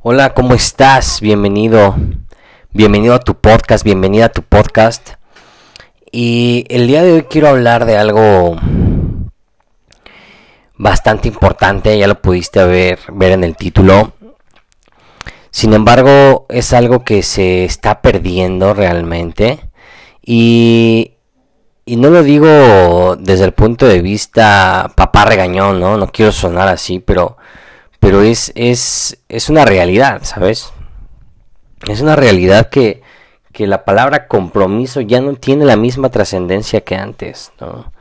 Hola, ¿cómo estás? Bienvenido. Bienvenido a tu podcast, bienvenida a tu podcast. Y el día de hoy quiero hablar de algo bastante importante, ya lo pudiste ver, ver en el título. Sin embargo, es algo que se está perdiendo realmente. Y, y no lo digo desde el punto de vista papá regañón, ¿no? No quiero sonar así, pero, pero es, es, es una realidad, ¿sabes? Es una realidad que, que la palabra compromiso ya no tiene la misma trascendencia que antes, ¿no?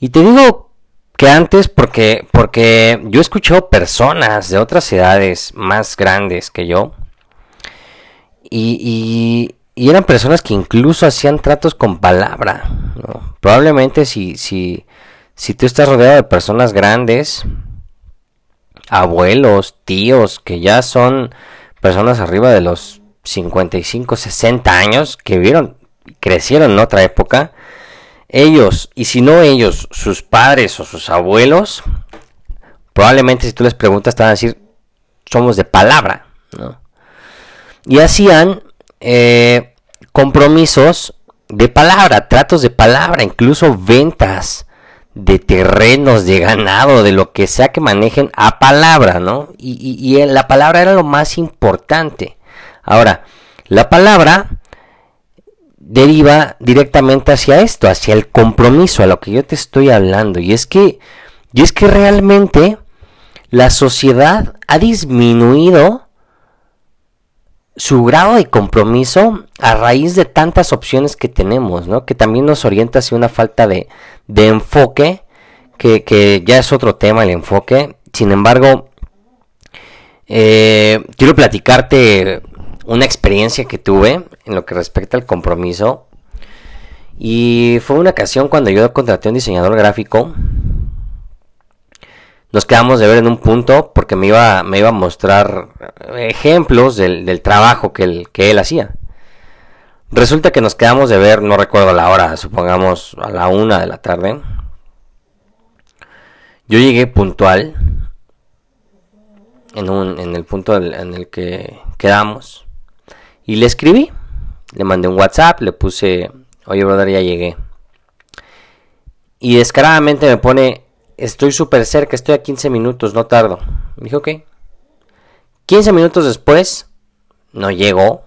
Y te digo que antes porque, porque yo he escuchado personas de otras edades más grandes que yo y, y, eran personas que incluso hacían tratos con palabra. Probablemente si, si, si tú estás rodeado de personas grandes, abuelos, tíos, que ya son personas arriba de los 55, 60 años, que vieron, crecieron en otra época, ellos, y si no ellos, sus padres o sus abuelos, probablemente si tú les preguntas te van a decir, somos de palabra, ¿no? Y hacían eh, compromisos de palabra, tratos de palabra, incluso ventas de terrenos, de ganado, de lo que sea que manejen a palabra, ¿no? Y, y la palabra era lo más importante. Ahora, la palabra deriva directamente hacia esto, hacia el compromiso, a lo que yo te estoy hablando. Y es que, y es que realmente la sociedad ha disminuido su grado de compromiso a raíz de tantas opciones que tenemos, ¿no? Que también nos orienta hacia una falta de, de enfoque, que, que, ya es otro tema el enfoque. Sin embargo, eh, quiero platicarte una experiencia que tuve en lo que respecta al compromiso. Y fue una ocasión cuando yo contraté a un diseñador gráfico. Nos quedamos de ver en un punto porque me iba, me iba a mostrar ejemplos del, trabajo que él, que él hacía. Resulta que nos quedamos de ver, no recuerdo la hora, supongamos a la una de la tarde. Yo llegué puntual en, un, en el punto en el que quedamos. Y le escribí, le mandé un WhatsApp, le puse, oye brother, ya llegué. Y descaradamente me pone, estoy súper cerca, estoy a 15 minutos, no tardo. Me dije, ok. 15 minutos después, no llegó.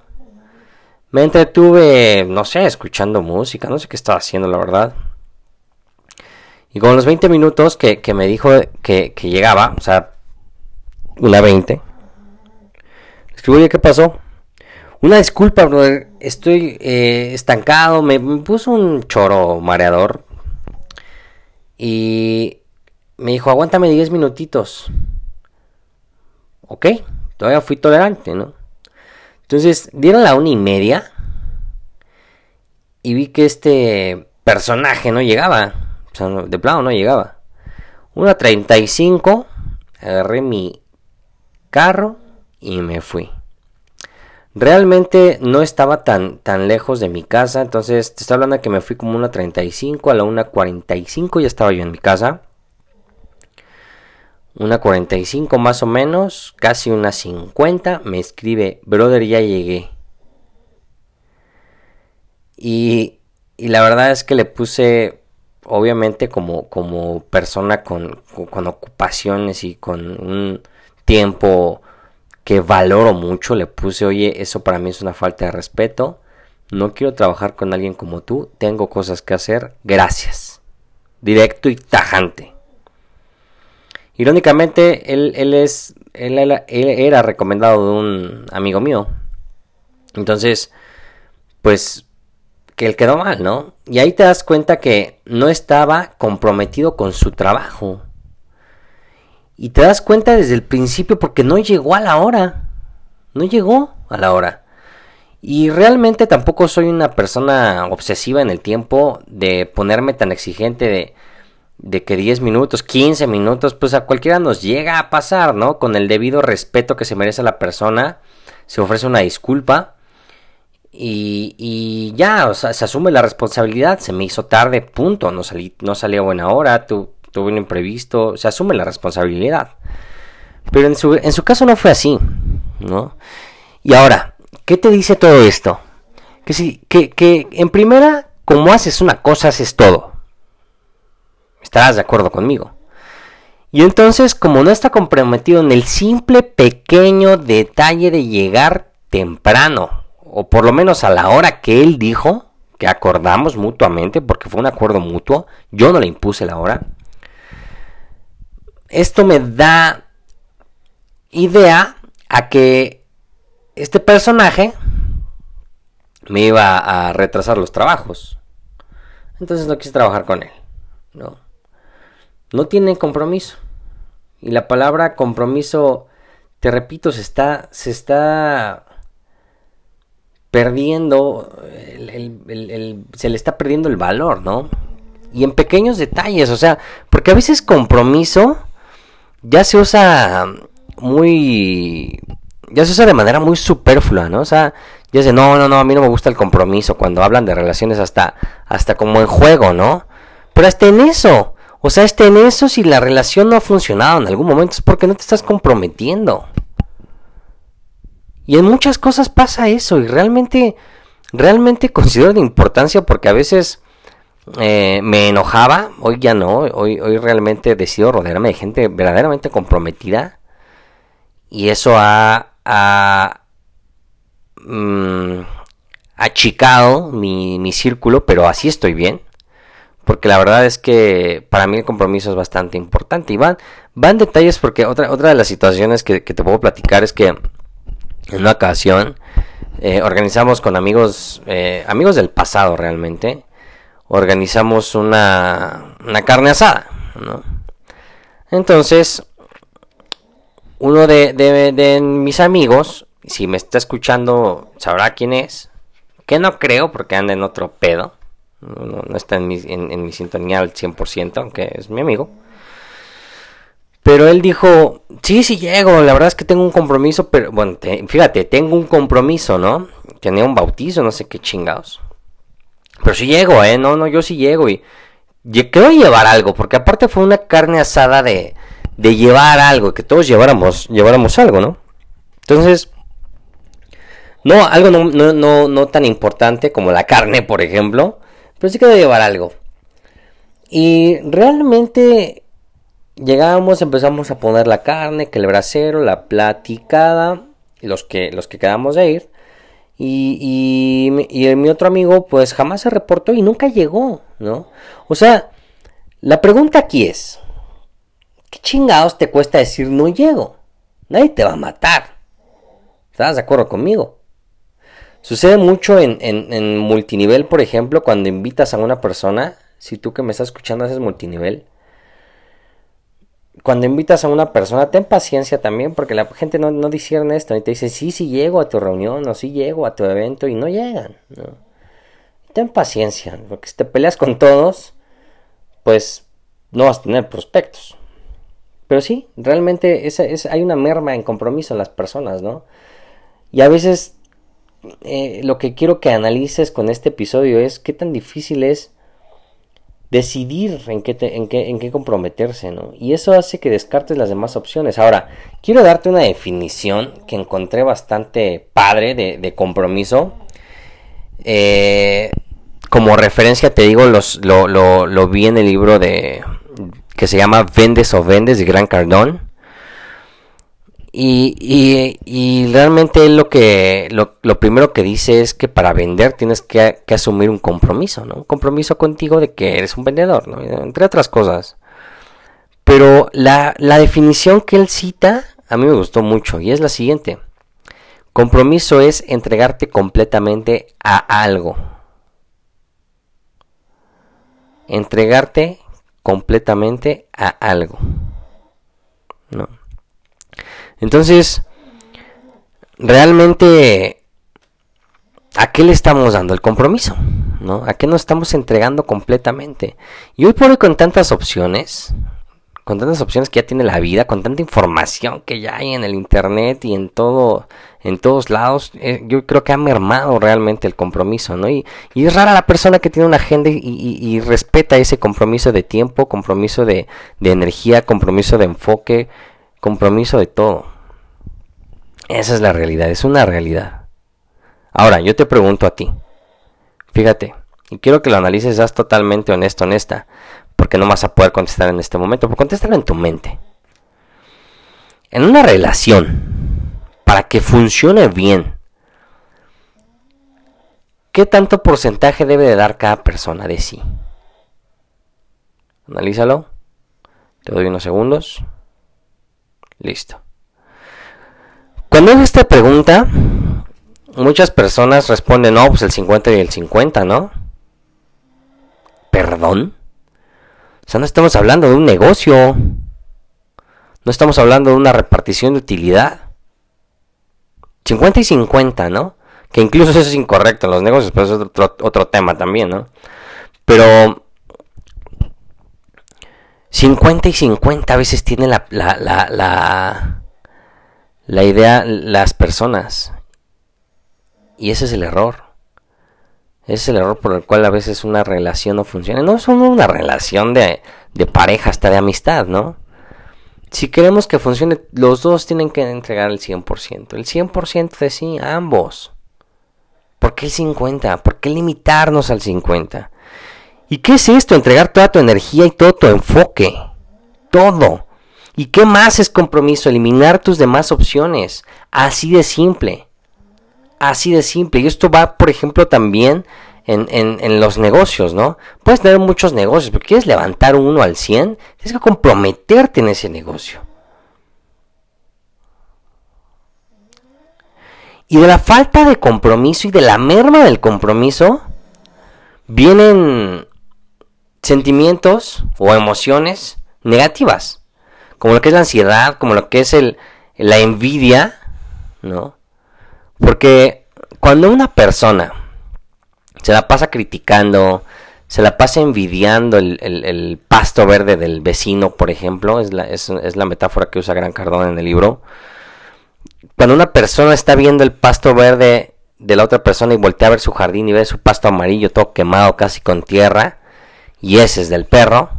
Me entretuve, no sé, escuchando música, no sé qué estaba haciendo, la verdad. Y con los 20 minutos que, me dijo que, que, llegaba, o sea, una 20, escribo, oye, ¿qué pasó? Una disculpa, brother. Estoy eh, estancado. Me, puso un choro mareador. Y me dijo, aguántame 10 minutitos. Ok, todavía fui tolerante, ¿no? Entonces, dieron la una y media. Y vi que este personaje no llegaba. O sea, de plano no llegaba. Una 35. Agarré mi carro y me fui. Realmente no estaba tan, tan lejos de mi casa, entonces te estoy hablando que me fui como una 35 a la una 45 ya estaba yo en mi casa. Una 45 más o menos, casi una 50, me escribe, brother, ya llegué. Y, y la verdad es que le puse, obviamente como, como persona con, con ocupaciones y con un tiempo que valoro mucho, le puse, oye, eso para mí es una falta de respeto, no quiero trabajar con alguien como tú, tengo cosas que hacer, gracias. Directo y tajante. Irónicamente, él, él es, él, era recomendado de un amigo mío. Entonces, pues, que él quedó mal, ¿no? Y ahí te das cuenta que no estaba comprometido con su trabajo. Y te das cuenta desde el principio porque no llegó a la hora. No llegó a la hora. Y realmente tampoco soy una persona obsesiva en el tiempo de ponerme tan exigente de, de que 10 minutos, 15 minutos, pues a cualquiera nos llega a pasar, ¿no? Con el debido respeto que se merece la persona, se ofrece una disculpa y, y ya, o sea, se asume la responsabilidad, se me hizo tarde, punto, no salí, no salí a buena hora, tú tuve un imprevisto, se asume la responsabilidad. Pero en su, en su caso no fue así. ¿no? Y ahora, ¿qué te dice todo esto? Que, si, que, que en primera, como haces una cosa, haces todo. Estarás de acuerdo conmigo. Y entonces, como no está comprometido en el simple pequeño detalle de llegar temprano, o por lo menos a la hora que él dijo, que acordamos mutuamente, porque fue un acuerdo mutuo, yo no le impuse la hora, esto me da idea a que este personaje me iba a retrasar los trabajos. Entonces no quise trabajar con él. No. No tiene compromiso. Y la palabra compromiso, te repito, se está, se está perdiendo, se le está perdiendo el valor, ¿no? Y en pequeños detalles, o sea, porque a veces compromiso ya se usa muy, ya se usa de manera muy superflua, ¿no? O sea, ya dice, no, no, no, a mí no me gusta el compromiso cuando hablan de relaciones hasta, hasta como en juego, ¿no? Pero hasta en eso, o sea, hasta en eso si la relación no ha funcionado en algún momento es porque no te estás comprometiendo. Y en muchas cosas pasa eso y realmente, realmente considero de importancia porque a veces eh, me enojaba, hoy ya no, hoy, hoy realmente decido rodearme de gente verdaderamente comprometida y eso ha, ha mm, achicado mi, mi círculo, pero así estoy bien porque la verdad es que para mí el compromiso es bastante importante y van, van detalles porque otra, otra de las situaciones que, te puedo platicar es que en una ocasión eh, organizamos con amigos, eh, amigos del pasado realmente, organizamos una, una carne asada, ¿no? Entonces, uno de, de, mis amigos, si me está escuchando, sabrá quién es, que no creo porque anda en otro pedo, no, está en mi, en mi sintonía al 100%, aunque es mi amigo. Pero él dijo, sí, sí llego, la verdad es que tengo un compromiso, pero bueno, fíjate, tengo un compromiso, ¿no? Tenía un bautizo, no sé qué chingados. Pero sí llego, ¿eh? No, no, yo sí llego y quiero llevar algo, porque aparte fue una carne asada de, de llevar algo, que todos lleváramos, lleváramos algo, ¿no? Entonces, no, algo no, no, no, no tan importante como la carne, por ejemplo, pero sí quiero llevar algo. Y realmente Llegamos, empezamos a poner la carne, que el brasero, la platicada, los que, los que quedamos de ir. Y, y, mi otro amigo pues jamás se reportó y nunca llegó, ¿no? O sea, la pregunta aquí es, ¿qué chingados te cuesta decir no llego? Nadie te va a matar. ¿Estás de acuerdo conmigo? Sucede mucho en, en, en multinivel, por ejemplo, cuando invitas a una persona, si tú que me estás escuchando haces multinivel, cuando invitas a una persona, ten paciencia también, porque la gente no, no discierne esto y te dice, sí, sí llego a tu reunión o sí llego a tu evento y no llegan. Ten paciencia, porque si te peleas con todos, pues no vas a tener prospectos. Pero sí, realmente es, es, hay una merma en compromiso en las personas, ¿no? Y a veces eh, lo que quiero que analices con este episodio es qué tan difícil es decidir en qué, en qué, en qué comprometerse, ¿no? Y eso hace que descartes las demás opciones. Ahora, quiero darte una definición que encontré bastante padre de, compromiso. Eh, como referencia te digo, los, lo, lo, lo, vi en el libro de que se llama Vendes o Vendes de Gran Cardón. Y, y, realmente lo que lo, primero que dice es que para vender tienes que, asumir un compromiso, ¿no? Un compromiso contigo de que eres un vendedor, ¿no? Entre otras cosas. Pero la, la definición que él cita a mí me gustó mucho y es la siguiente. Compromiso es entregarte completamente a algo. Entregarte completamente a algo. ¿No? Entonces, realmente, ¿a qué le estamos dando el compromiso? ¿No? ¿A qué nos estamos entregando completamente? Y hoy por hoy con tantas opciones, con tantas opciones que ya tiene la vida, con tanta información que ya hay en el internet y en todo, en todos lados, eh, yo creo que ha mermado realmente el compromiso, ¿no? Y, es rara la persona que tiene una agenda y, respeta ese compromiso de tiempo, compromiso de, de energía, compromiso de enfoque, compromiso de todo. Esa es la realidad, es una realidad. Ahora, yo te pregunto a ti, fíjate, y quiero que lo analices, seas totalmente honesto, honesta, porque no vas a poder contestar en este momento, pero contéstalo en tu mente. En una relación, para que funcione bien, ¿qué tanto porcentaje debe de dar cada persona de sí? Analízalo. Te doy unos segundos. Listo. Cuando es esta pregunta, muchas personas responden, no, pues el 50 y el 50, ¿no? ¿Perdón? O sea, no estamos hablando de un negocio. No estamos hablando de una repartición de utilidad. 50 y 50, ¿no? Que incluso eso es incorrecto en los negocios, pero es otro, otro tema también, ¿no? Pero 50 y 50 a veces tiene la, la, la, la, idea las personas. Y ese es el error. Ese es el error por el cual a veces una relación no funciona. No es una relación de, de pareja, hasta de amistad, ¿no? Si queremos que funcione, los dos tienen que entregar el 100%. El 100% de sí, ambos. ¿Por qué el 50? ¿Por qué limitarnos al 50? ¿Y qué es esto? Entregar toda tu energía y todo tu enfoque. Todo. ¿Y qué más es compromiso? Eliminar tus demás opciones. Así de simple. Así de simple. Y esto va, por ejemplo, también en, en, los negocios, ¿no? Puedes tener muchos negocios, pero quieres levantar uno al 100, tienes que comprometerte en ese negocio. Y de la falta de compromiso y de la merma del compromiso, vienen sentimientos o emociones negativas, como lo que es la ansiedad, como lo que es el, la envidia, ¿no? Porque cuando una persona se la pasa criticando, se la pasa envidiando el, pasto verde del vecino, por ejemplo, es la, es, es la metáfora que usa Gran Cardón en el libro. Cuando una persona está viendo el pasto verde de la otra persona y voltea a ver su jardín y ve su pasto amarillo todo quemado casi con tierra, y ese es del perro,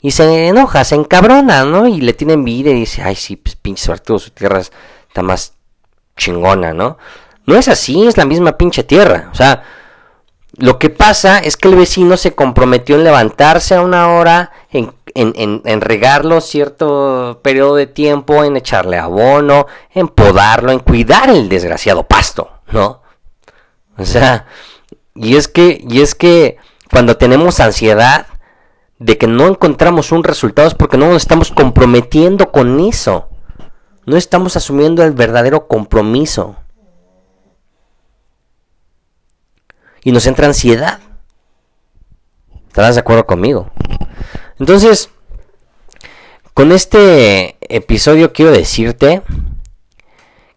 y se enoja, se encabrona, ¿no? Y le tiene envidia y dice, ay, sí, pues pinche su tierra está más chingona, ¿no? No es así, es la misma pinche tierra. O sea, lo que pasa es que el vecino se comprometió en levantarse a una hora, en, en, en, regarlo cierto periodo de tiempo, en echarle abono, en podarlo, en cuidar el desgraciado pasto, ¿no? O sea, y es que, y es que cuando tenemos ansiedad de que no encontramos un resultado es porque no nos estamos comprometiendo con eso. No estamos asumiendo el verdadero compromiso. Y nos entra ansiedad. ¿Estarás de acuerdo conmigo? Entonces, con este episodio quiero decirte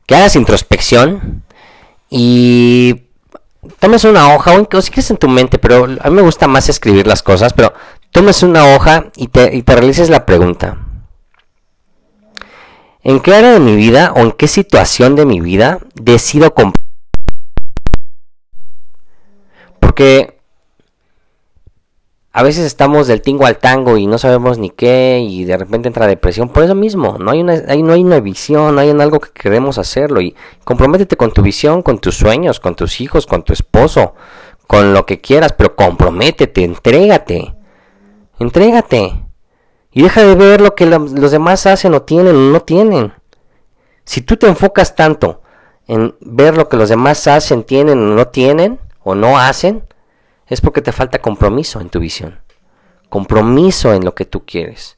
que hagas introspección y tomes una hoja, o si quieres en tu mente, pero a mí me gusta más escribir las cosas, pero tomes una hoja y te, y te realices la pregunta. ¿En qué área de mi vida o en qué situación de mi vida decido comprar? Porque a veces estamos del tingo al tango y no sabemos ni qué y de repente entra depresión por eso mismo. No hay una no hay una visión no hay algo que queremos hacerlo. Y comprométete con tu visión con tus sueños con tus hijos con tu esposo con lo que quieras pero comprométete entrégate. Entrégate. Y deja de ver lo que los demás hacen o tienen o no tienen. Si tú te enfocas tanto en ver lo que los demás hacen tienen o no tienen o no hacen es porque te falta compromiso en tu visión, compromiso en lo que tú quieres,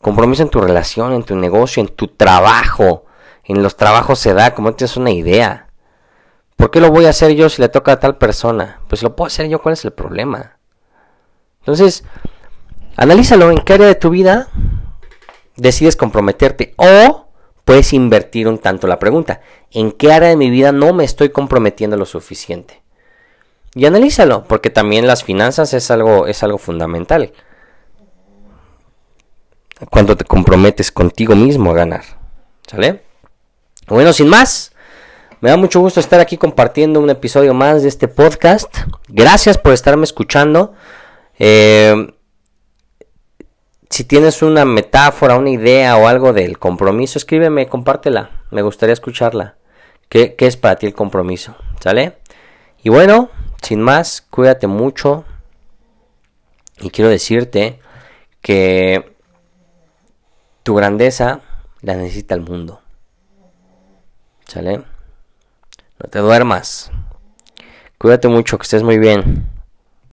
compromiso en tu relación, en tu negocio, en tu trabajo. En los trabajos se da como tienes una idea. ¿Por qué lo voy a hacer yo si le toca a tal persona? Pues lo puedo hacer yo, ¿cuál es el problema? Entonces, analízalo en qué área de tu vida decides comprometerte o puedes invertir un tanto la pregunta. ¿En qué área de mi vida no me estoy comprometiendo lo suficiente? Y analízalo, porque también las finanzas es algo, es algo fundamental. Cuando te comprometes contigo mismo a ganar. ¿Sale? Bueno, sin más, me da mucho gusto estar aquí compartiendo un episodio más de este podcast. Gracias por estarme escuchando. Eh, si tienes una metáfora, una idea o algo del compromiso, escríbeme, compártela. Me gustaría escucharla. ¿Qué, ¿Qué es para ti el compromiso? ¿Sale? Y bueno, sin más, cuídate mucho. Y quiero decirte que tu grandeza la necesita el mundo. ¿Sale? No te duermas. Cuídate mucho, que estés muy bien.